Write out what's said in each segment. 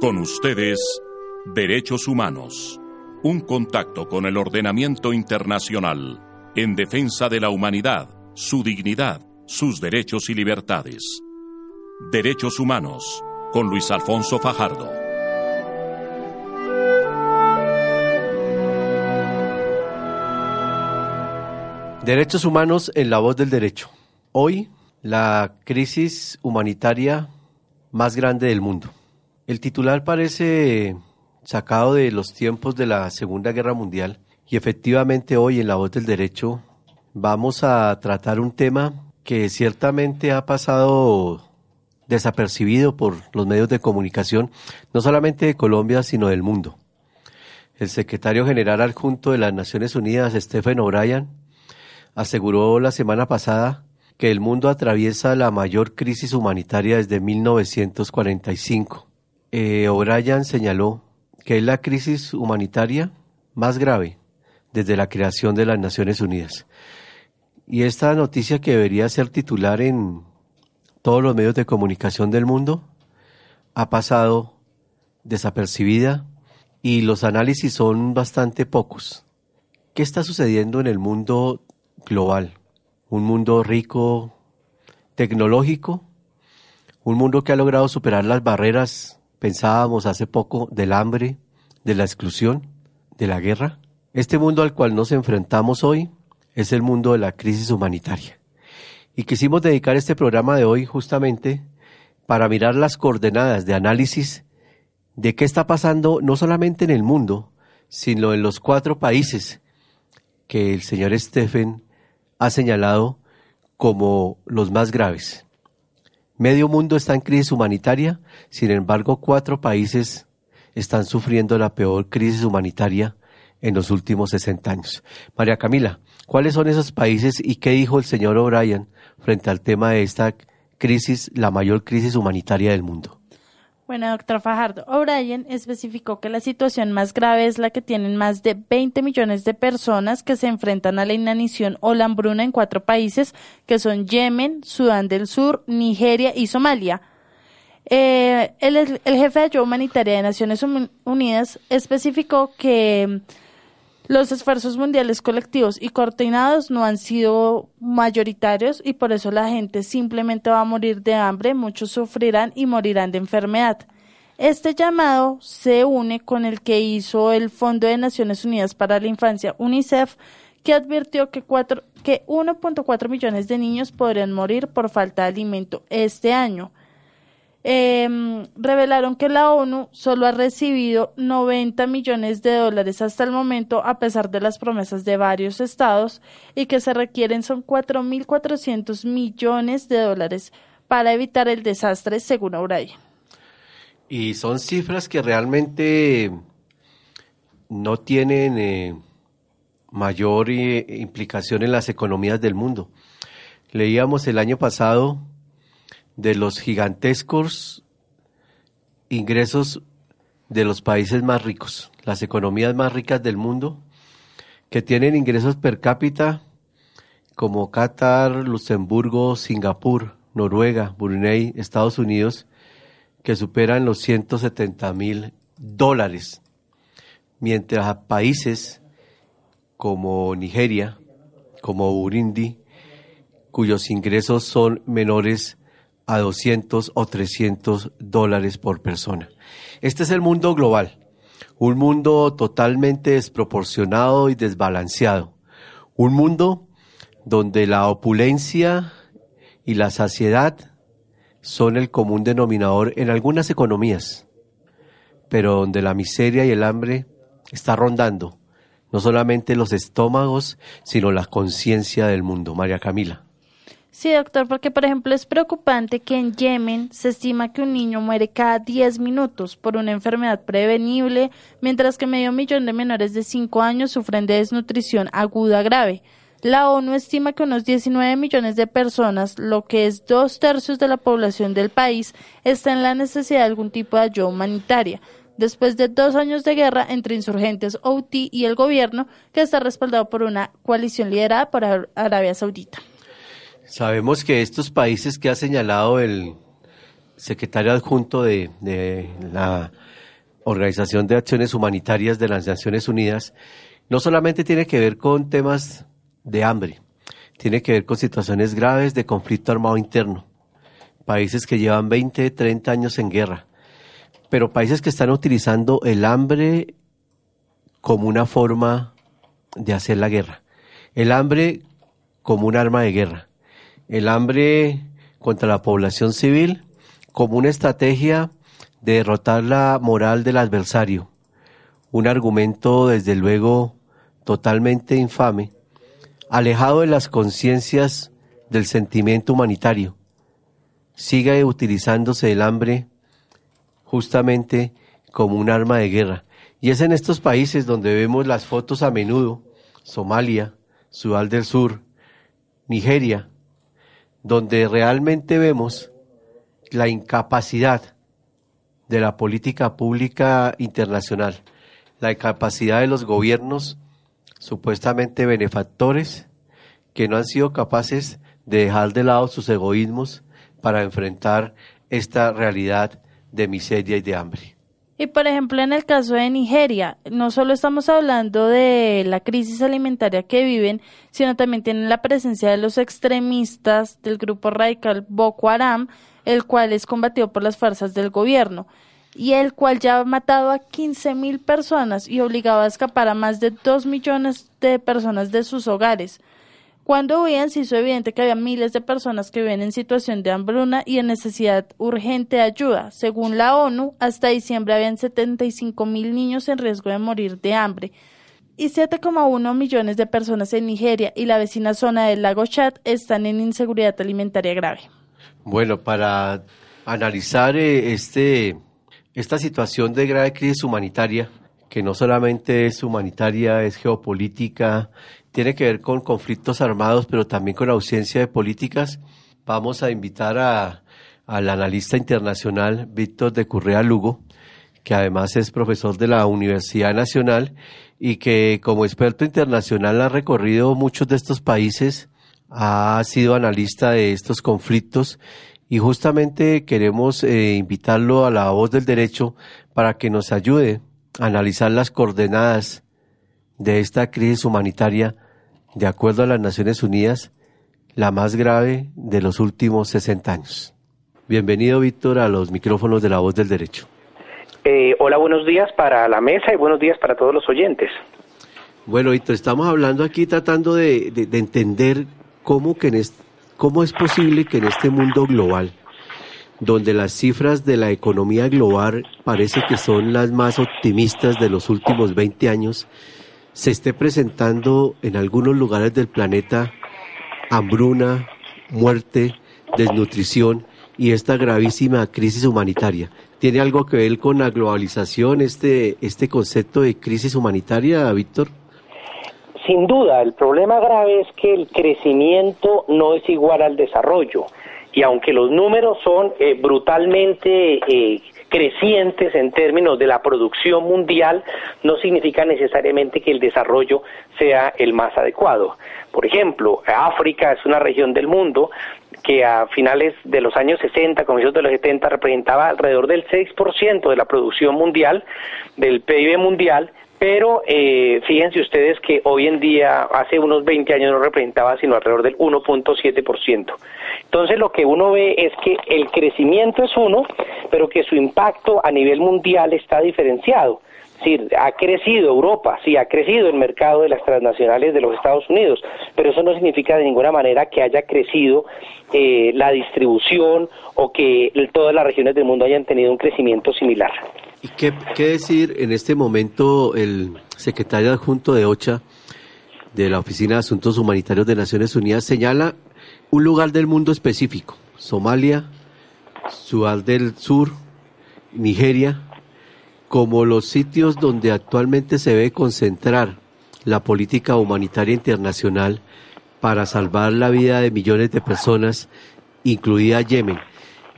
Con ustedes, Derechos Humanos. Un contacto con el ordenamiento internacional en defensa de la humanidad, su dignidad, sus derechos y libertades. Derechos Humanos, con Luis Alfonso Fajardo. Derechos Humanos en la voz del derecho. Hoy, la crisis humanitaria más grande del mundo. El titular parece sacado de los tiempos de la Segunda Guerra Mundial y efectivamente hoy en la voz del derecho vamos a tratar un tema que ciertamente ha pasado desapercibido por los medios de comunicación, no solamente de Colombia, sino del mundo. El secretario general adjunto de las Naciones Unidas, Stephen O'Brien, aseguró la semana pasada que el mundo atraviesa la mayor crisis humanitaria desde 1945. Eh, O'Brien señaló que es la crisis humanitaria más grave desde la creación de las Naciones Unidas. Y esta noticia que debería ser titular en todos los medios de comunicación del mundo ha pasado desapercibida y los análisis son bastante pocos. ¿Qué está sucediendo en el mundo global? Un mundo rico, tecnológico, un mundo que ha logrado superar las barreras, pensábamos hace poco, del hambre, de la exclusión, de la guerra. Este mundo al cual nos enfrentamos hoy es el mundo de la crisis humanitaria. Y quisimos dedicar este programa de hoy justamente para mirar las coordenadas de análisis de qué está pasando no solamente en el mundo, sino en los cuatro países que el señor Stephen ha señalado como los más graves. Medio mundo está en crisis humanitaria, sin embargo cuatro países están sufriendo la peor crisis humanitaria en los últimos 60 años. María Camila, ¿cuáles son esos países y qué dijo el señor O'Brien frente al tema de esta crisis, la mayor crisis humanitaria del mundo? Bueno, doctor Fajardo, O'Brien especificó que la situación más grave es la que tienen más de 20 millones de personas que se enfrentan a la inanición o la hambruna en cuatro países, que son Yemen, Sudán del Sur, Nigeria y Somalia. Eh, el, el, jefe de ayuda humanitaria de Naciones Unidas especificó que los esfuerzos mundiales colectivos y coordinados no han sido mayoritarios y por eso la gente simplemente va a morir de hambre, muchos sufrirán y morirán de enfermedad. Este llamado se une con el que hizo el Fondo de Naciones Unidas para la Infancia, UNICEF, que advirtió que, que 1.4 millones de niños podrían morir por falta de alimento este año eh, revelaron que la ONU solo ha recibido 90 millones de dólares hasta el momento, a pesar de las promesas de varios estados, y que se requieren son 4.400 millones de dólares para evitar el desastre, según O'Brien. Y son cifras que realmente no tienen eh, mayor eh, implicación en las economías del mundo. Leíamos el año pasado de los gigantescos ingresos de los países más ricos, las economías más ricas del mundo, que tienen ingresos per cápita como Qatar, Luxemburgo, Singapur, Noruega, Brunei, Estados Unidos, que superan los 170 mil dólares, mientras países como Nigeria, como Burundi, cuyos ingresos son menores a 200 o 300 dólares por persona. Este es el mundo global, un mundo totalmente desproporcionado y desbalanceado, un mundo donde la opulencia y la saciedad son el común denominador en algunas economías, pero donde la miseria y el hambre está rondando no solamente los estómagos, sino la conciencia del mundo. María Camila. Sí, doctor, porque por ejemplo es preocupante que en Yemen se estima que un niño muere cada 10 minutos por una enfermedad prevenible, mientras que medio millón de menores de 5 años sufren de desnutrición aguda grave. La ONU estima que unos 19 millones de personas, lo que es dos tercios de la población del país, está en la necesidad de algún tipo de ayuda humanitaria después de dos años de guerra entre insurgentes Houthi y el gobierno, que está respaldado por una coalición liderada por Arabia Saudita. Sabemos que estos países que ha señalado el secretario adjunto de, la Organización de Acciones Humanitarias de las Naciones Unidas, no solamente tiene que ver con temas de hambre, tiene que ver con situaciones graves de conflicto armado interno, países que llevan 20, 30 años en guerra, pero países que están utilizando el hambre como una forma de hacer la guerra, el hambre como un arma de guerra, el hambre contra la población civil como una estrategia de derrotar la moral del adversario, un argumento desde luego totalmente infame, alejado de las conciencias del sentimiento humanitario. Sigue utilizándose el hambre justamente como un arma de guerra. Y es en estos países donde vemos las fotos a menudo, Somalia, Sudán del Sur, Nigeria, donde realmente vemos la incapacidad de la política pública internacional, la incapacidad de los gobiernos supuestamente benefactores que no han sido capaces de dejar de lado sus egoísmos para enfrentar esta realidad de miseria y de hambre. Y por ejemplo, en el caso de Nigeria, no solo estamos hablando de la crisis alimentaria que viven, sino también tienen la presencia de los extremistas del grupo radical Boko Haram, el cual es combatido por las fuerzas del gobierno y el cual ya ha matado a 15 mil personas y obligado a escapar a más de 2 millones de personas de sus hogares. Cuando huían se hizo evidente que había miles de personas que viven en situación de hambruna y en necesidad urgente de ayuda. Según la ONU, hasta diciembre habían 75 mil niños en riesgo de morir de hambre y 7,1 millones de personas en Nigeria y la vecina zona del lago Chad están en inseguridad alimentaria grave. Bueno, para analizar eh, este, esta situación de grave crisis humanitaria, que no solamente es humanitaria, es geopolítica, tiene que ver con conflictos armados, pero también con ausencia de políticas. Vamos a invitar a, al analista internacional Víctor de Currea Lugo, que además es profesor de la Universidad Nacional y que como experto internacional ha recorrido muchos de estos países, ha sido analista de estos conflictos y justamente queremos eh, invitarlo a la voz del derecho para que nos ayude a analizar las coordenadas de esta crisis humanitaria de acuerdo a las Naciones Unidas, la más grave de los últimos 60 años. Bienvenido, Víctor, a los micrófonos de la voz del derecho. Eh, hola, buenos días para la mesa y buenos días para todos los oyentes. Bueno, Víctor, estamos hablando aquí tratando de, de, de entender cómo, que en cómo es posible que en este mundo global, donde las cifras de la economía global parece que son las más optimistas de los últimos 20 años, se esté presentando en algunos lugares del planeta hambruna, muerte, desnutrición y esta gravísima crisis humanitaria. ¿Tiene algo que ver con la globalización este, este concepto de crisis humanitaria, Víctor? Sin duda, el problema grave es que el crecimiento no es igual al desarrollo. Y aunque los números son eh, brutalmente eh, crecientes en términos de la producción mundial, no significa necesariamente que el desarrollo sea el más adecuado. Por ejemplo, África es una región del mundo que a finales de los años 60, comienzos de los 70, representaba alrededor del 6% de la producción mundial, del PIB mundial, pero eh, fíjense ustedes que hoy en día, hace unos 20 años no representaba sino alrededor del 1.7%. Entonces lo que uno ve es que el crecimiento es uno, pero que su impacto a nivel mundial está diferenciado. Es ha crecido Europa, sí, ha crecido el mercado de las transnacionales de los Estados Unidos, pero eso no significa de ninguna manera que haya crecido eh, la distribución o que todas las regiones del mundo hayan tenido un crecimiento similar. ¿Y qué, qué decir en este momento el secretario adjunto de OCHA, de la Oficina de Asuntos Humanitarios de Naciones Unidas, señala un lugar del mundo específico, Somalia, Sudán del Sur, Nigeria, como los sitios donde actualmente se debe concentrar la política humanitaria internacional para salvar la vida de millones de personas, incluida Yemen.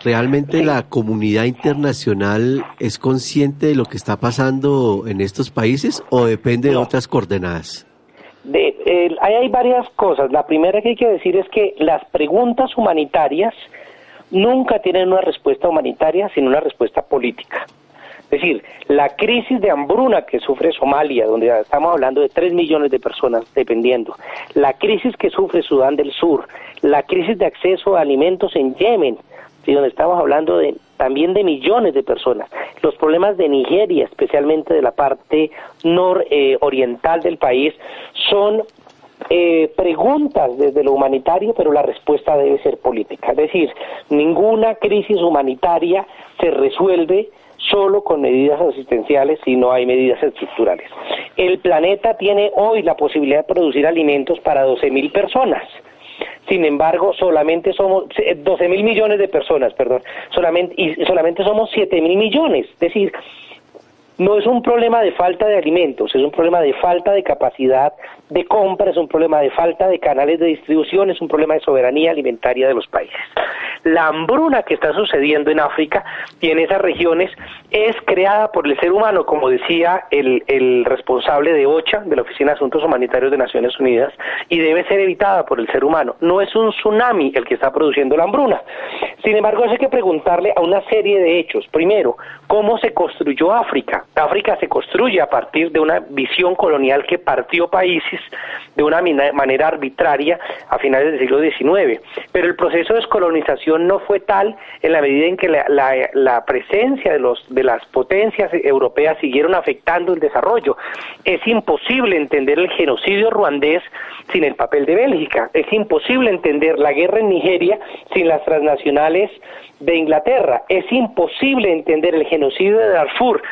¿Realmente la comunidad internacional es consciente de lo que está pasando en estos países o depende de otras coordenadas? De, hay varias cosas. La primera que hay que decir es que las preguntas humanitarias nunca tienen una respuesta humanitaria, sino una respuesta política. Es decir, la crisis de hambruna que sufre Somalia, donde estamos hablando de 3 millones de personas dependiendo, la crisis que sufre Sudán del Sur, la crisis de acceso a alimentos en Yemen, donde estamos hablando de, también de millones de personas, los problemas de Nigeria, especialmente de la parte nororiental del país, son eh, preguntas desde lo humanitario, pero la respuesta debe ser política. Es decir, ninguna crisis humanitaria se resuelve solo con medidas asistenciales si no hay medidas estructurales. El planeta tiene hoy la posibilidad de producir alimentos para 12 mil personas. Sin embargo, solamente somos 12 mil millones de personas, perdón, solamente y solamente somos 7 mil millones. Es decir, no es un problema de falta de alimentos, es un problema de falta de capacidad de compra, es un problema de falta de canales de distribución, es un problema de soberanía alimentaria de los países. La hambruna que está sucediendo en África y en esas regiones es creada por el ser humano, como decía el, el responsable de OCHA, de la Oficina de Asuntos Humanitarios de Naciones Unidas, y debe ser evitada por el ser humano. No es un tsunami el que está produciendo la hambruna. Sin embargo, hay que preguntarle a una serie de hechos. Primero, ¿cómo se construyó África? África se construye a partir de una visión colonial que partió países de una manera arbitraria a finales del siglo XIX. Pero el proceso de descolonización no fue tal en la medida en que la, presencia de, los, de las potencias europeas siguieron afectando el desarrollo. Es imposible entender el genocidio ruandés sin el papel de Bélgica. Es imposible entender la guerra en Nigeria sin las transnacionales de Inglaterra. Es imposible entender el genocidio de Darfur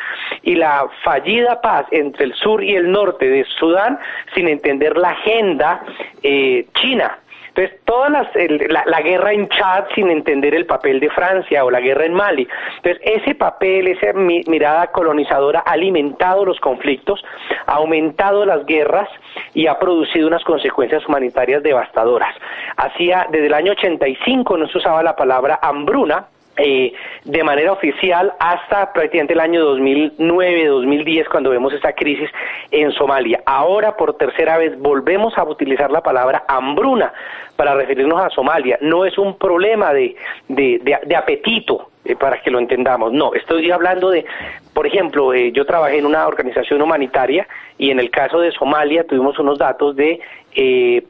y la fallida paz entre el sur y el norte de Sudán sin entender la agenda eh, china. Entonces, toda la, guerra en Chad sin entender el papel de Francia o la guerra en Mali. Entonces, ese papel, esa mirada colonizadora ha alimentado los conflictos, ha aumentado las guerras y ha producido unas consecuencias humanitarias devastadoras. Hacía, desde el año 85 no se usaba la palabra hambruna, eh, de manera oficial hasta prácticamente el año 2009-2010 cuando vemos esta crisis en Somalia. Ahora por tercera vez volvemos a utilizar la palabra hambruna para referirnos a Somalia. No es un problema de, de, apetito, eh, para que lo entendamos. No, estoy hablando de, por ejemplo, eh, yo trabajé en una organización humanitaria y en el caso de Somalia tuvimos unos datos de eh,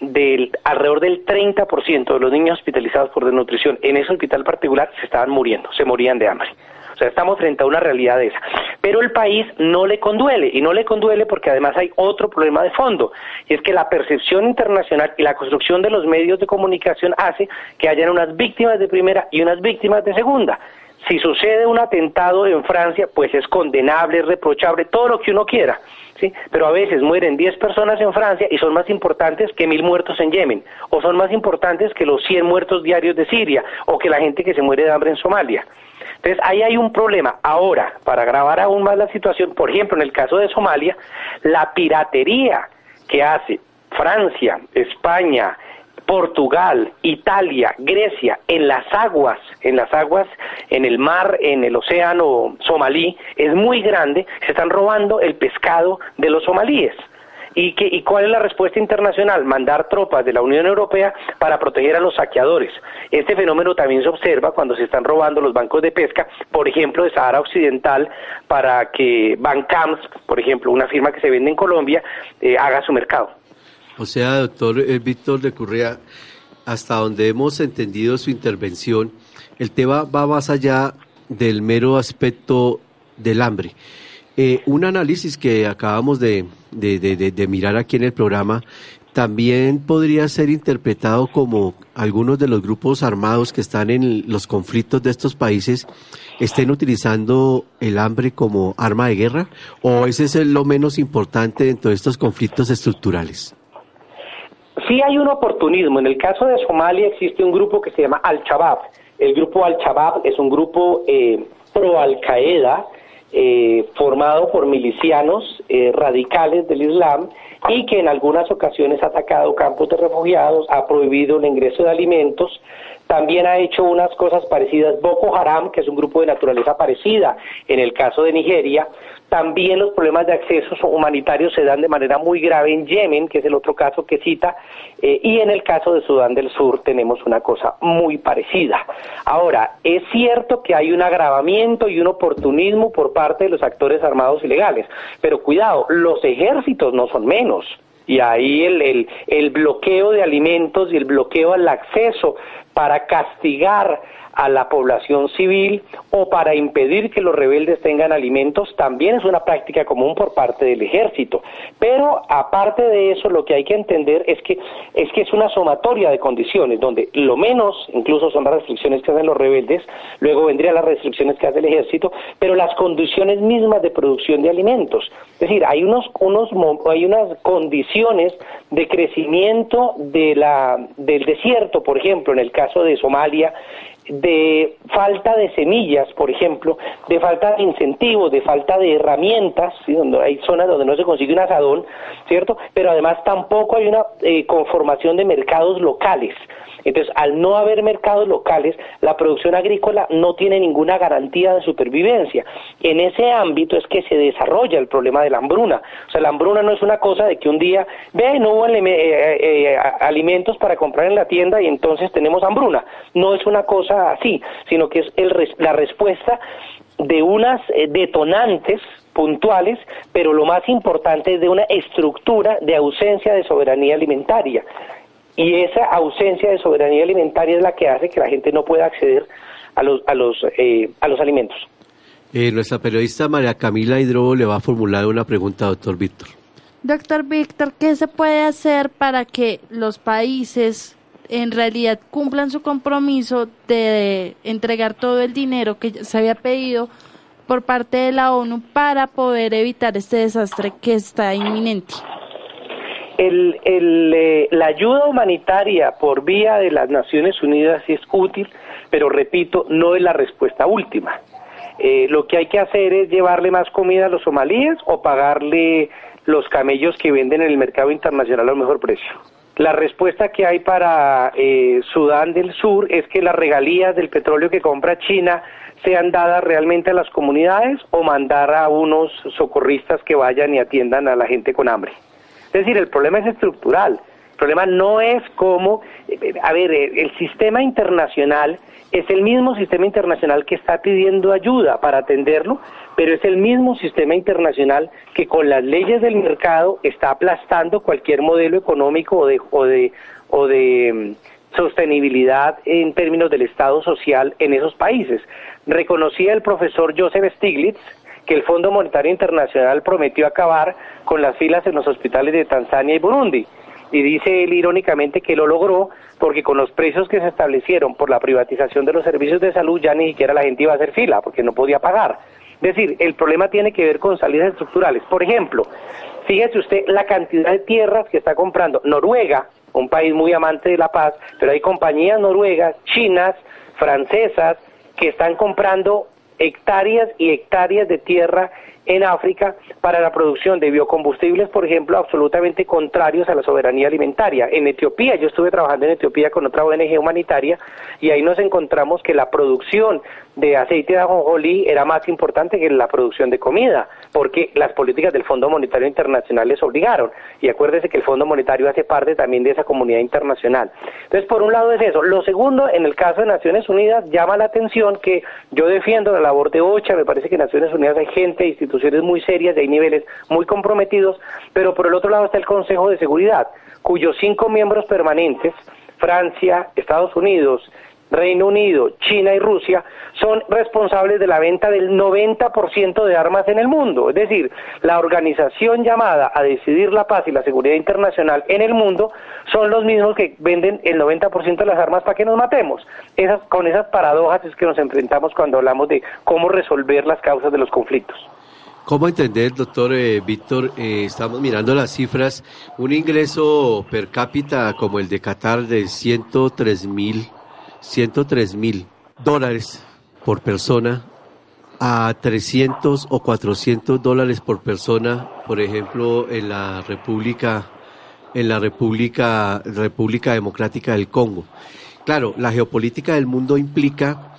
del alrededor del 30% de los niños hospitalizados por desnutrición en ese hospital particular se estaban muriendo, se morían de hambre. O sea, estamos frente a una realidad de esa. Pero el país no le conduele, y no le conduele porque además hay otro problema de fondo, y es que la percepción internacional y la construcción de los medios de comunicación hace que hayan unas víctimas de primera y unas víctimas de segunda. Si sucede un atentado en Francia, pues es condenable, es reprochable, todo lo que uno quiera. ¿Sí? Pero a veces mueren 10 personas en Francia y son más importantes que mil muertos en Yemen, o son más importantes que los 100 muertos diarios de Siria, o que la gente que se muere de hambre en Somalia. Entonces, ahí hay un problema. Ahora, para agravar aún más la situación, por ejemplo, en el caso de Somalia, la piratería que hace Francia, España, Portugal, Italia, Grecia, en las aguas, en las aguas, en el mar, en el océano somalí, es muy grande, se están robando el pescado de los somalíes. ¿Y, qué, ¿Y cuál es la respuesta internacional? Mandar tropas de la Unión Europea para proteger a los saqueadores. Este fenómeno también se observa cuando se están robando los bancos de pesca, por ejemplo, de Sahara Occidental, para que Bancams, por ejemplo, una firma que se vende en Colombia, eh, haga su mercado. O sea, doctor eh, Víctor de Currea, hasta donde hemos entendido su intervención, el tema va más allá del mero aspecto del hambre. Eh, un análisis que acabamos de, de, mirar aquí en el programa también podría ser interpretado como algunos de los grupos armados que están en los conflictos de estos países estén utilizando el hambre como arma de guerra o ese es lo menos importante dentro de estos conflictos estructurales. Sí hay un oportunismo. En el caso de Somalia existe un grupo que se llama Al-Shabaab. El grupo Al-Shabaab es un grupo eh, pro-Al-Qaeda eh, formado por milicianos eh, radicales del Islam y que en algunas ocasiones ha atacado campos de refugiados, ha prohibido el ingreso de alimentos, también ha hecho unas cosas parecidas Boko Haram, que es un grupo de naturaleza parecida en el caso de Nigeria. También los problemas de acceso humanitarios se dan de manera muy grave en Yemen, que es el otro caso que cita, eh, y en el caso de Sudán del Sur tenemos una cosa muy parecida. Ahora, es cierto que hay un agravamiento y un oportunismo por parte de los actores armados ilegales, pero cuidado, los ejércitos no son menos y ahí el, el, bloqueo de alimentos y el bloqueo al acceso para castigar a la población civil o para impedir que los rebeldes tengan alimentos también es una práctica común por parte del ejército. Pero aparte de eso, lo que hay que entender es que es que es una sumatoria de condiciones donde lo menos incluso son las restricciones que hacen los rebeldes, luego vendrían las restricciones que hace el ejército, pero las condiciones mismas de producción de alimentos. Es decir, hay unos unos hay unas condiciones de crecimiento de la del desierto, por ejemplo, en el caso de Somalia, de falta de semillas, por ejemplo, de falta de incentivos, de falta de herramientas, donde hay zonas donde no se consigue un asadón, ¿cierto? Pero además tampoco hay una eh, conformación de mercados locales. Entonces, al no haber mercados locales, la producción agrícola no tiene ninguna garantía de supervivencia. En ese ámbito es que se desarrolla el problema de la hambruna. O sea, la hambruna no es una cosa de que un día, ve, no hubo eh, eh, alimentos para comprar en la tienda y entonces tenemos hambruna. No es una cosa así, sino que es la respuesta de unas eh, detonantes puntuales, pero lo más importante es de una estructura de ausencia de soberanía alimentaria. Y esa ausencia de soberanía alimentaria es la que hace que la gente no pueda acceder a los, a los, eh, a los alimentos. Eh, nuestra periodista María Camila Hidrobo le va a formular una pregunta, doctor Víctor. Doctor Víctor, ¿qué se puede hacer para que los países en realidad cumplan su compromiso de entregar todo el dinero que se había pedido por parte de la ONU para poder evitar este desastre que está inminente? el, el, eh, la ayuda humanitaria por vía de las Naciones Unidas es útil, pero repito, no es la respuesta última. Eh, lo que hay que hacer es llevarle más comida a los somalíes o pagarle los camellos que venden en el mercado internacional a un mejor precio. La respuesta que hay para eh, Sudán del Sur es que las regalías del petróleo que compra China sean dadas realmente a las comunidades o mandar a unos socorristas que vayan y atiendan a la gente con hambre. Es decir, el problema es estructural. Problema no es como, a ver, el sistema internacional es el mismo sistema internacional que está pidiendo ayuda para atenderlo, pero es el mismo sistema internacional que con las leyes del mercado está aplastando cualquier modelo económico o de, o de, o de mm, sostenibilidad en términos del Estado social en esos países. Reconocía el profesor Joseph Stiglitz que el Fondo Monetario Internacional prometió acabar con las filas en los hospitales de Tanzania y Burundi. Y dice él irónicamente que lo logró porque con los precios que se establecieron por la privatización de los servicios de salud ya ni siquiera la gente iba a hacer fila porque no podía pagar. Es decir, el problema tiene que ver con salidas estructurales. Por ejemplo, fíjese usted la cantidad de tierras que está comprando Noruega, un país muy amante de la paz, pero hay compañías noruegas, chinas, francesas, que están comprando hectáreas y hectáreas de tierra en África para la producción de biocombustibles, por ejemplo, absolutamente contrarios a la soberanía alimentaria. En Etiopía, yo estuve trabajando en Etiopía con otra ONG humanitaria y ahí nos encontramos que la producción de aceite de ajonjolí era más importante que la producción de comida, porque las políticas del Fondo Monetario Internacional les obligaron. Y acuérdese que el Fondo Monetario hace parte también de esa comunidad internacional. Entonces, por un lado es eso. Lo segundo, en el caso de Naciones Unidas, llama la atención que yo defiendo la labor de OCHA, me parece que en Naciones Unidas hay gente, instituciones muy serias, hay niveles muy comprometidos, pero por el otro lado está el Consejo de Seguridad, cuyos cinco miembros permanentes, Francia, Estados Unidos, Reino Unido, China y Rusia son responsables de la venta del 90% de armas en el mundo. Es decir, la organización llamada a decidir la paz y la seguridad internacional en el mundo son los mismos que venden el 90% de las armas para que nos matemos. Esas, con esas paradojas es que nos enfrentamos cuando hablamos de cómo resolver las causas de los conflictos. ¿Cómo entender, doctor eh, Víctor? Eh, estamos mirando las cifras, un ingreso per cápita como el de Qatar de 103 mil 103 mil dólares por persona a 300 o 400 dólares por persona, por ejemplo, en la República, en la República, República Democrática del Congo. Claro, la geopolítica del mundo implica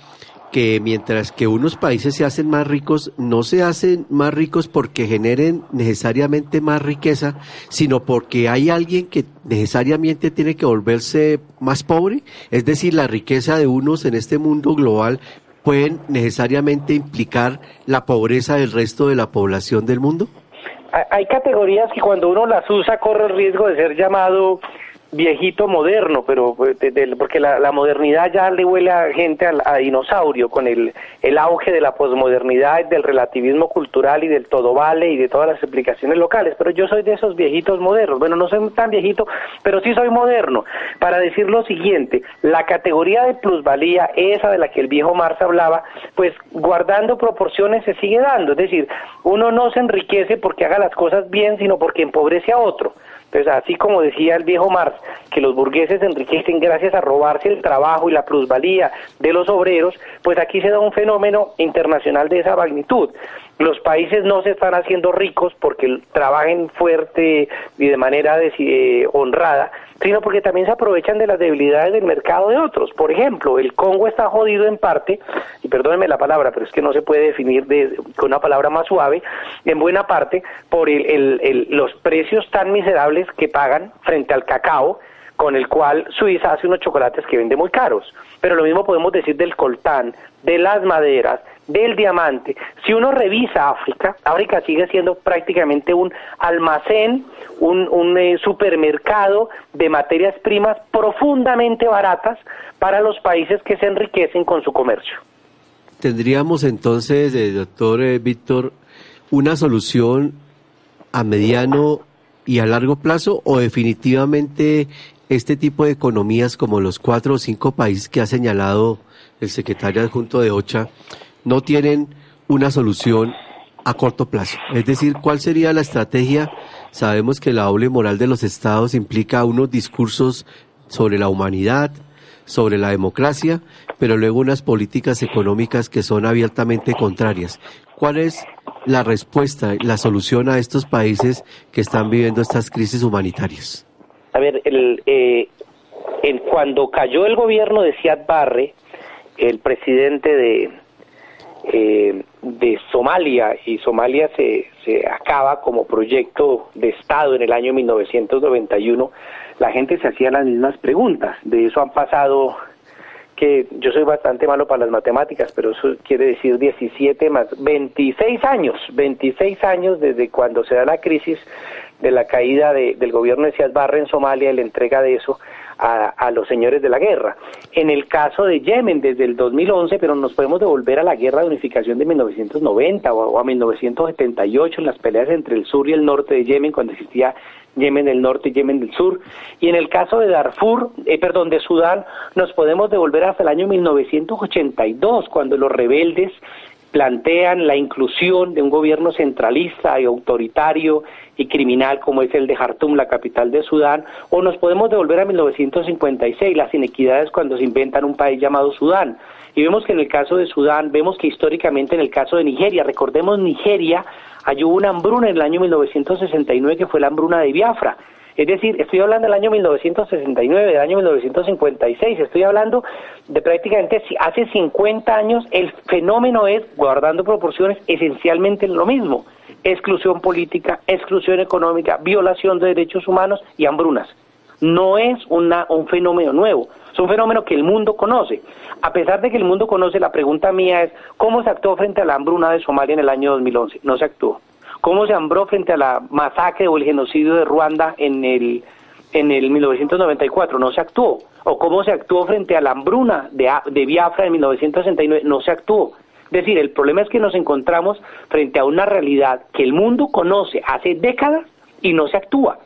que mientras que unos países se hacen más ricos, no se hacen más ricos porque generen necesariamente más riqueza, sino porque hay alguien que necesariamente tiene que volverse más pobre. Es decir, la riqueza de unos en este mundo global pueden necesariamente implicar la pobreza del resto de la población del mundo. Hay categorías que cuando uno las usa corre el riesgo de ser llamado viejito moderno, pero pues, porque la, modernidad ya le huele a gente a, dinosaurio con el, el auge de la posmodernidad, del relativismo cultural y del todo vale y de todas las explicaciones locales, pero yo soy de esos viejitos modernos, bueno, no soy tan viejito, pero sí soy moderno, para decir lo siguiente, la categoría de plusvalía, esa de la que el viejo Marx hablaba, pues guardando proporciones se sigue dando, es decir, uno no se enriquece porque haga las cosas bien, sino porque empobrece a otro. Entonces, así como decía el viejo Marx, que los burgueses se enriquecen gracias a robarse el trabajo y la plusvalía de los obreros, pues aquí se da un fenómeno internacional de esa magnitud. Los países no se están haciendo ricos porque trabajen fuerte y de manera eh, honrada, sino porque también se aprovechan de las debilidades del mercado de otros. Por ejemplo, el Congo está jodido en parte, y perdónenme la palabra, pero es que no se puede definir con una palabra más suave, en buena parte por los precios tan miserables que pagan frente al cacao, con el cual Suiza hace unos chocolates que vende muy caros. Pero lo mismo podemos decir del coltán, de las maderas, del diamante. Si uno revisa África, África sigue siendo prácticamente un almacén, un, eh, supermercado de materias primas profundamente baratas para los países que se enriquecen con su comercio. Tendríamos entonces, eh, doctor eh, Víctor, una solución a mediano y a largo plazo o definitivamente este tipo de economías como los cuatro o cinco países que ha señalado el secretario adjunto de OCHA no tienen una solución a corto plazo. Es decir, ¿cuál sería la estrategia? Sabemos que la doble moral de los estados implica unos discursos sobre la humanidad, sobre la democracia, pero luego unas políticas económicas que son abiertamente contrarias. ¿Cuál es la respuesta, la solución a estos países que están viviendo estas crisis humanitarias? A ver, el, eh, cuando cayó el gobierno de Siad Barre, el presidente de, eh, de Somalia, y Somalia se, se acaba como proyecto de Estado en el año 1991, la gente se hacía las mismas preguntas. De eso han pasado que yo soy bastante malo para las matemáticas, pero eso quiere decir 17 más 26 años, 26 años desde cuando se da la crisis de la caída del gobierno de Siad Barre en Somalia y la entrega de eso a, los señores de la guerra. En el caso de Yemen, desde el 2011, pero nos podemos devolver a la guerra de unificación de 1990 o, a 1978, en las peleas entre el sur y el norte de Yemen, cuando existía Yemen del norte y Yemen del sur. Y en el caso de Darfur, eh, perdón, de Sudán, nos podemos devolver hasta el año 1982, cuando los rebeldes plantean la inclusión de un gobierno centralista y autoritario y criminal como es el de Jartum, la capital de Sudán, o nos podemos devolver a 1956, las inequidades cuando se inventan un país llamado Sudán. Y vemos que en el caso de Sudán, vemos que históricamente en el caso de Nigeria, recordemos Nigeria, hay una hambruna en el año 1969 que fue la hambruna de Biafra es decir, estoy hablando del año 1969, del año 1956, estoy hablando de prácticamente hace 50 años, el fenómeno es, guardando proporciones, esencialmente lo mismo. Exclusión política, exclusión económica, violación de derechos humanos y hambrunas. No es un fenómeno nuevo, es un fenómeno que el mundo conoce. A pesar de que el mundo conoce, la pregunta mía es, ¿cómo se actuó frente a la hambruna de Somalia en el año 2011? No se actuó cómo se hambró frente a la masacre o el genocidio de Ruanda en el en el 1994 no se actuó o cómo se actuó frente a la hambruna de, de Biafra en 1969 no se actuó es decir, el problema es que nos encontramos frente a una realidad que el mundo conoce hace décadas y no se actúa.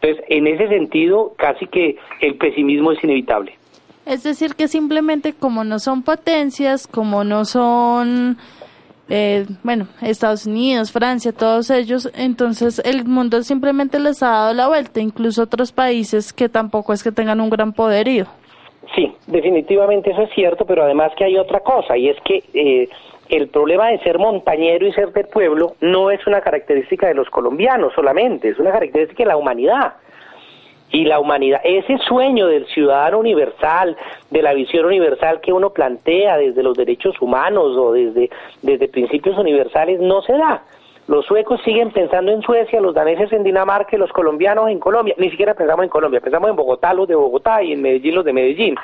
Entonces, en ese sentido, casi que el pesimismo es inevitable. Es decir, que simplemente como no son potencias, como no son eh, bueno, Estados Unidos, Francia, todos ellos, entonces el mundo simplemente les ha dado la vuelta, incluso otros países que tampoco es que tengan un gran poderío. Sí, definitivamente eso es cierto, pero además que hay otra cosa, y es que eh, el problema de ser montañero y ser del pueblo no es una característica de los colombianos solamente, es una característica de la humanidad. y la humanidad, ese sueño del ciudadano universal, de la visión universal que uno plantea desde los derechos humanos o desde, desde principios universales, no se da. Los suecos siguen pensando en Suecia, los daneses en Dinamarca los colombianos en Colombia. Ni siquiera pensamos en Colombia, pensamos en Bogotá, los de Bogotá y en Medellín, los de Medellín.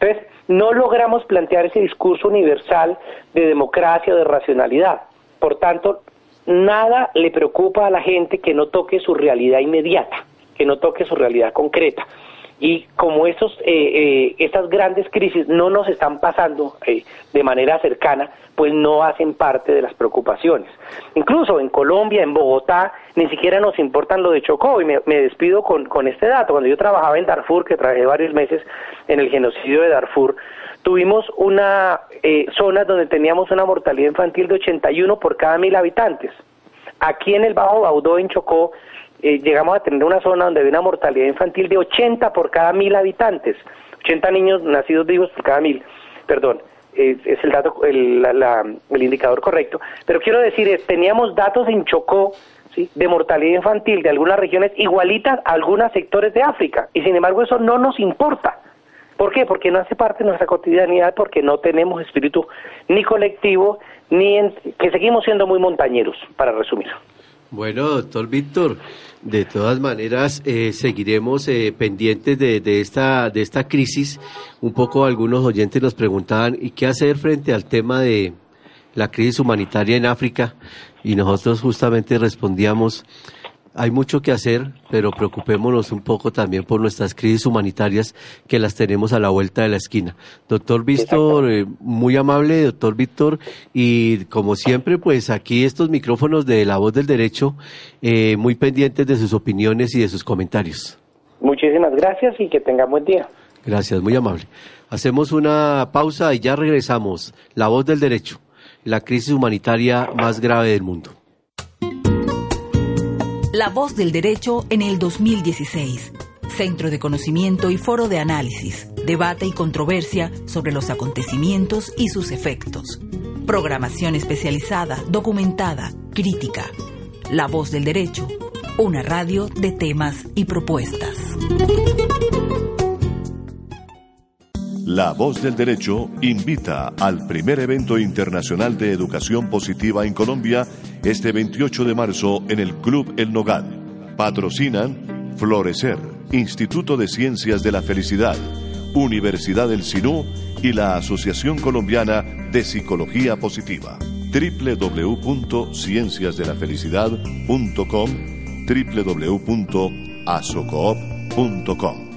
Entonces, no logramos plantear ese discurso universal de democracia, de racionalidad. Por tanto, nada le preocupa a la gente que no toque su realidad inmediata que no toque su realidad concreta. Y como estos, eh, eh, estas grandes crisis no nos están pasando eh, de manera cercana, pues no hacen parte de las preocupaciones. Incluso en Colombia, en Bogotá, ni siquiera nos importan lo de Chocó. Y me, despido con, con este dato. Cuando yo trabajaba en Darfur, que trabajé varios meses en el genocidio de Darfur, tuvimos una zona donde teníamos una mortalidad infantil de 81 por cada mil habitantes. Aquí en el Bajo Baudó, en Chocó, eh, llegamos a tener una zona donde había una mortalidad infantil de 80 por cada mil habitantes, 80 niños nacidos vivos por cada mil, perdón, es, el dato, el, el indicador correcto, pero quiero decir, teníamos datos en Chocó, ¿sí? de mortalidad infantil de algunas regiones igualitas a algunos sectores de África, y sin embargo eso no nos importa. ¿Por qué? Porque no hace parte de nuestra cotidianidad, porque no tenemos espíritu ni colectivo, ni que seguimos siendo muy montañeros, para resumir. Bueno, doctor Víctor, de todas maneras eh, seguiremos eh, pendientes de, de, esta, de esta crisis. Un poco algunos oyentes nos preguntaban, ¿y qué hacer frente al tema de la crisis humanitaria en África? Y nosotros justamente respondíamos, hay mucho que hacer, pero preocupémonos un poco también por nuestras crisis humanitarias que las tenemos a la vuelta de la esquina. Doctor Víctor, eh, muy amable, doctor Víctor, y como siempre, pues aquí estos micrófonos de La Voz del Derecho, eh, muy pendientes de sus opiniones y de sus comentarios. Muchísimas gracias y que tenga buen día. Gracias, muy amable. Hacemos una pausa y ya regresamos. La Voz del Derecho, la crisis humanitaria más grave del mundo. La voz del derecho en el 2016. Centro de Conocimiento y Foro de Análisis, debate y controversia sobre los acontecimientos y sus efectos. Programación especializada, documentada, crítica. La voz del derecho, una radio de temas y propuestas. La Voz del Derecho invita al primer evento internacional de educación positiva en Colombia este 28 de marzo en el Club El Nogal. Patrocinan Florecer, Instituto de Ciencias de la Felicidad, Universidad del Sinú y la Asociación Colombiana de Psicología Positiva. www.cienciasdelafelicidad.com www.asocoop.com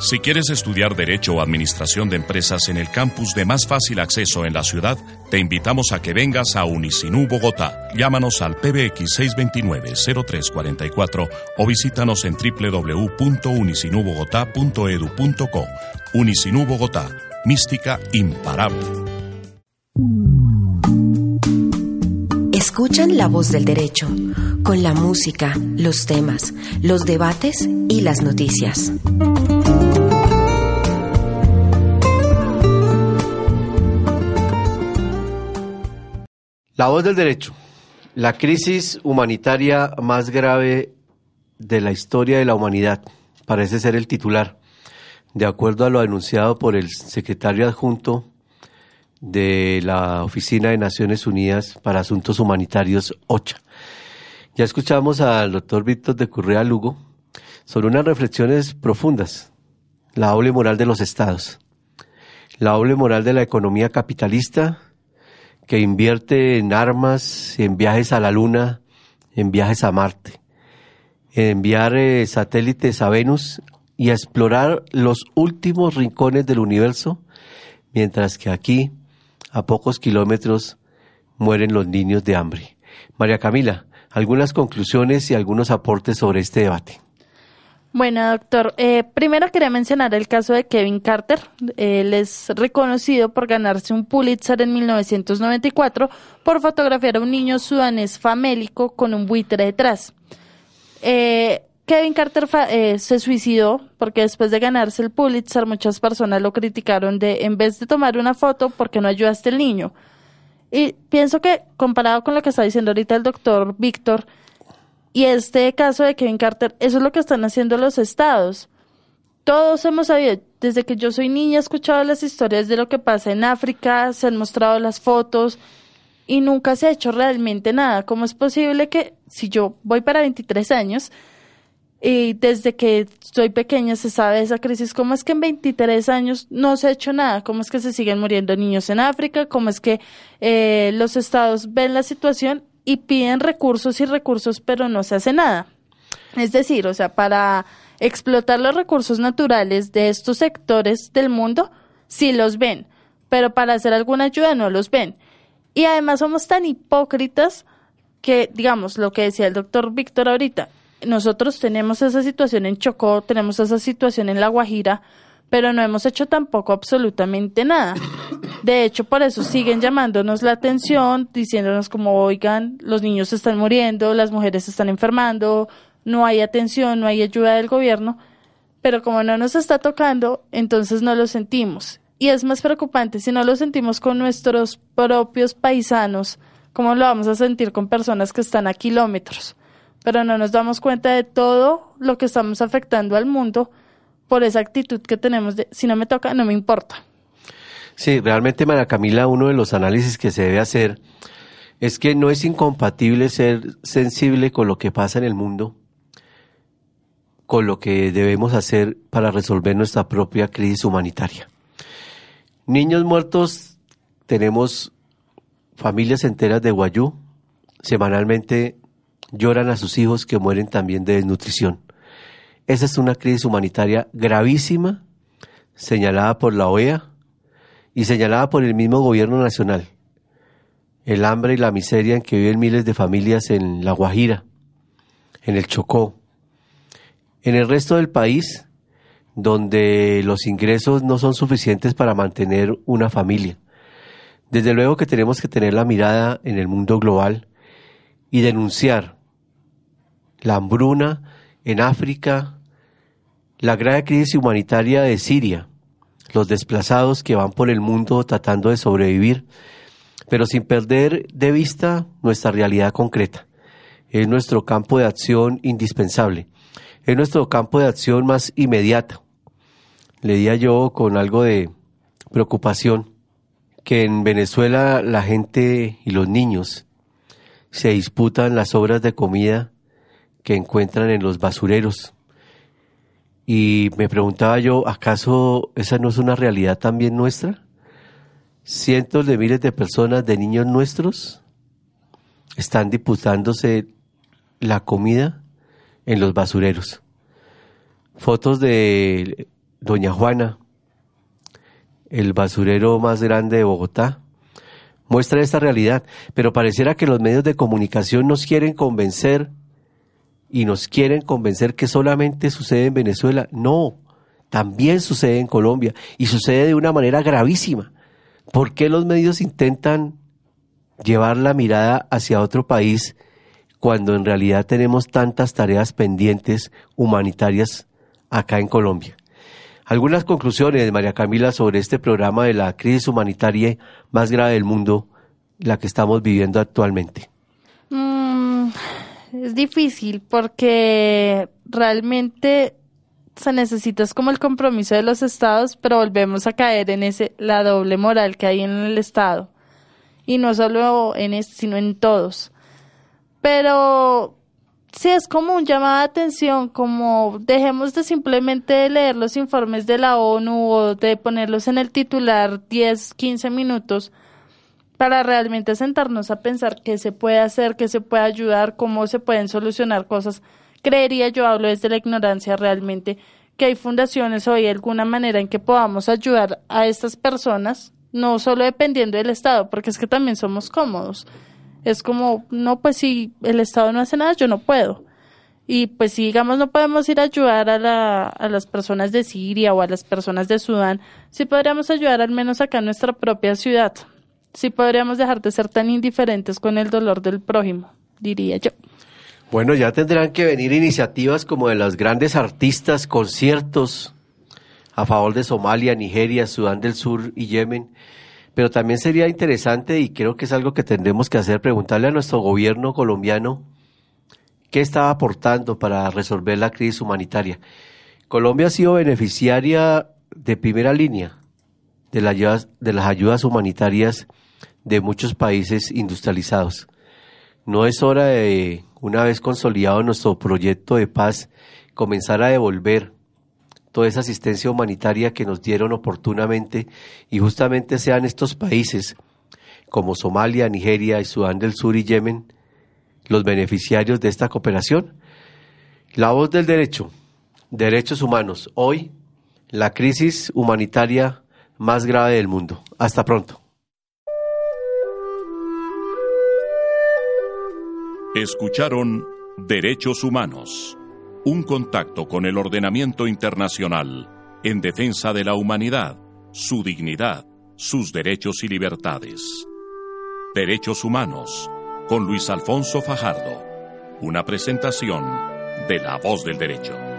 si quieres estudiar Derecho o Administración de Empresas en el campus de más fácil acceso en la ciudad, te invitamos a que vengas a Unicinú Bogotá. Llámanos al PBX 629-0344 o visítanos en www.unicinubogotá.edu.co. Unicinú Bogotá, mística imparable. Escuchan la voz del derecho, con la música, los temas, los debates y las noticias. La voz del derecho. La crisis humanitaria más grave de la historia de la humanidad. Parece ser el titular. De acuerdo a lo anunciado por el secretario adjunto de la Oficina de Naciones Unidas para Asuntos Humanitarios, OCHA. Ya escuchamos al doctor Víctor de Currea Lugo sobre unas reflexiones profundas. La doble moral de los estados. La doble moral de la economía capitalista que invierte en armas, en viajes a la Luna, en viajes a Marte, en enviar eh, satélites a Venus y a explorar los últimos rincones del universo, mientras que aquí, a pocos kilómetros, mueren los niños de hambre. María Camila, algunas conclusiones y algunos aportes sobre este debate. Bueno, doctor, eh, primero quería mencionar el caso de Kevin Carter. Él es reconocido por ganarse un Pulitzer en 1994 por fotografiar a un niño sudanés famélico con un buitre detrás. Eh, Kevin Carter eh, se suicidó porque después de ganarse el Pulitzer muchas personas lo criticaron de en vez de tomar una foto, ¿por qué no ayudaste al niño? Y pienso que comparado con lo que está diciendo ahorita el doctor Víctor, Y este caso de Kevin Carter, eso es lo que están haciendo los estados. Todos hemos sabido, desde que yo soy niña, he escuchado las historias de lo que pasa en África, se han mostrado las fotos y nunca se ha hecho realmente nada. ¿Cómo es posible que si yo voy para 23 años y desde que soy pequeña se sabe esa crisis, cómo es que en 23 años no se ha hecho nada? ¿Cómo es que se siguen muriendo niños en África? ¿Cómo es que eh, los estados ven la situación y piden recursos y recursos, pero no se hace nada? Es decir, o sea, para explotar los recursos naturales de estos sectores del mundo, sí los ven, pero para hacer alguna ayuda no los ven. Y además somos tan hipócritas que, digamos, lo que decía el doctor Víctor ahorita, nosotros tenemos esa situación en Chocó, tenemos esa situación en La Guajira, pero no hemos hecho tampoco absolutamente nada. De hecho, por eso siguen llamándonos la atención, diciéndonos como, oigan, los niños están muriendo, las mujeres están enfermando, no hay atención, no hay ayuda del gobierno, pero como no nos está tocando, entonces no lo sentimos. Y es más preocupante si no lo sentimos con nuestros propios paisanos, ¿cómo lo vamos a sentir con personas que están a kilómetros? Pero no nos damos cuenta de todo lo que estamos afectando al mundo por esa actitud que tenemos de si no me toca, no me importa. Sí, realmente, María Camila, uno de los análisis que se debe hacer es que no es incompatible ser sensible con lo que pasa en el mundo, con lo que debemos hacer para resolver nuestra propia crisis humanitaria. Niños muertos, tenemos familias enteras de Guayú, semanalmente lloran a sus hijos que mueren también de desnutrición. Esa es una crisis humanitaria gravísima, señalada por la OEA y señalada por el mismo gobierno nacional. El hambre y la miseria en que viven miles de familias en La Guajira, en el Chocó, en el resto del país, donde los ingresos no son suficientes para mantener una familia. Desde luego que tenemos que tener la mirada en el mundo global y denunciar la hambruna en África, la grave crisis humanitaria de Siria, los desplazados que van por el mundo tratando de sobrevivir, pero sin perder de vista nuestra realidad concreta. Es nuestro campo de acción indispensable, es nuestro campo de acción más inmediato. Leía yo con algo de preocupación que en Venezuela la gente y los niños se disputan las obras de comida que encuentran en los basureros. Y me preguntaba yo, ¿acaso esa no es una realidad también nuestra? Cientos de miles de personas, de niños nuestros, están disputándose la comida en los basureros. Fotos de Doña Juana, el basurero más grande de Bogotá, muestra esta realidad, pero pareciera que los medios de comunicación nos quieren convencer y nos quieren convencer que solamente sucede en Venezuela. No, también sucede en Colombia y sucede de una manera gravísima. ¿Por qué los medios intentan llevar la mirada hacia otro país cuando en realidad tenemos tantas tareas pendientes humanitarias acá en Colombia? Algunas conclusiones, María Camila, sobre este programa de la crisis humanitaria más grave del mundo, la que estamos viviendo actualmente. Mm, es difícil porque realmente se necesita es como el compromiso de los estados, pero volvemos a caer en ese la doble moral que hay en el estado y no solo en este, sino en todos. Pero sí es como un llamado de atención, como dejemos de simplemente leer los informes de la ONU o de ponerlos en el titular 10, 15 minutos para realmente sentarnos a pensar qué se puede hacer, qué se puede ayudar, cómo se pueden solucionar cosas. Creería yo, hablo desde la ignorancia realmente, que hay fundaciones o hay alguna manera en que podamos ayudar a estas personas, no solo dependiendo del Estado, porque es que también somos cómodos. Es como, no, pues si el Estado no hace nada, yo no puedo. Y pues si digamos no podemos ir a ayudar a, la, a las personas de Siria o a las personas de Sudán, sí podríamos ayudar al menos acá en nuestra propia ciudad sí podríamos dejar de ser tan indiferentes con el dolor del prójimo, diría yo. Bueno, ya tendrán que venir iniciativas como de los grandes artistas, conciertos a favor de Somalia, Nigeria, Sudán del Sur y Yemen. Pero también sería interesante, y creo que es algo que tendremos que hacer, preguntarle a nuestro gobierno colombiano ¿Qué estaba aportando para resolver la crisis humanitaria? Colombia ha sido beneficiaria de primera línea de, de las ayudas humanitarias de muchos países industrializados. No es hora de, una vez consolidado nuestro proyecto de paz, comenzar a devolver toda esa asistencia humanitaria que nos dieron oportunamente y justamente sean estos países como Somalia, Nigeria Sudán del Sur y Yemen los beneficiarios de esta cooperación. La voz del derecho, derechos humanos, hoy la crisis humanitaria más grave del mundo. Hasta pronto. Escucharon Derechos Humanos, un contacto con el ordenamiento internacional en defensa de la humanidad, su dignidad, sus derechos y libertades. Derechos Humanos, con Luis Alfonso Fajardo, una presentación de La Voz del Derecho.